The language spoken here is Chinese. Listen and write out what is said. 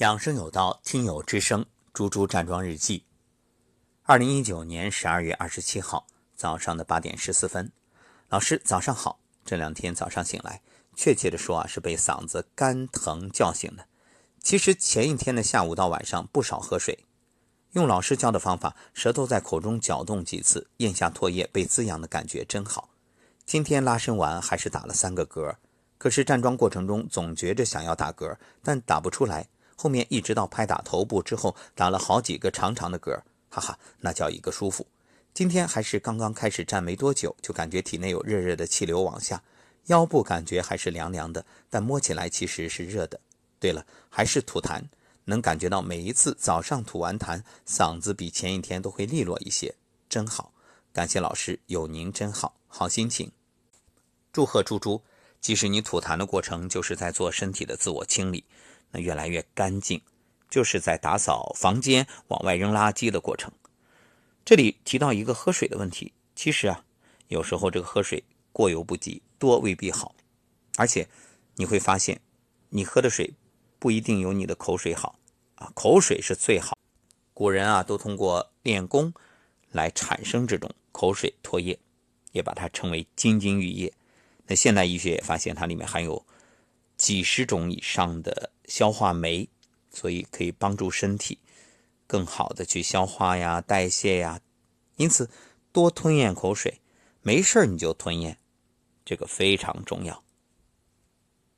养生有道，听友之声，猪猪站桩日记。二零一九年十二月二十七号早上的八点十四分，老师早上好。这两天早上醒来，确切的说啊，是被嗓子干疼叫醒的。其实前一天的下午到晚上不少喝水，用老师教的方法，舌头在口中搅动几次，咽下唾液被滋养的感觉真好。今天拉伸完还是打了三个嗝，可是站桩过程中总觉着想要打嗝，但打不出来。后面一直到拍打头部之后，打了好几个长长的嗝，哈哈，那叫一个舒服。今天还是刚刚开始站没多久，就感觉体内有热热的气流往下，腰部感觉还是凉凉的，但摸起来其实是热的。对了，还是吐痰，能感觉到每一次早上吐完痰，嗓子比前一天都会利落一些，真好。感谢老师，有您真好，好心情。祝贺猪猪，即使你吐痰的过程，就是在做身体的自我清理。那越来越干净，就是在打扫房间、往外扔垃圾的过程。这里提到一个喝水的问题，其实啊，有时候这个喝水过犹不及，多未必好。而且你会发现，你喝的水不一定有你的口水好啊，口水是最好。古人啊，都通过练功来产生这种口水唾液，也把它称为金津玉液。那现代医学也发现，它里面含有。几十种以上的消化酶，所以可以帮助身体更好的去消化呀、代谢呀。因此，多吞咽口水，没事你就吞咽，这个非常重要。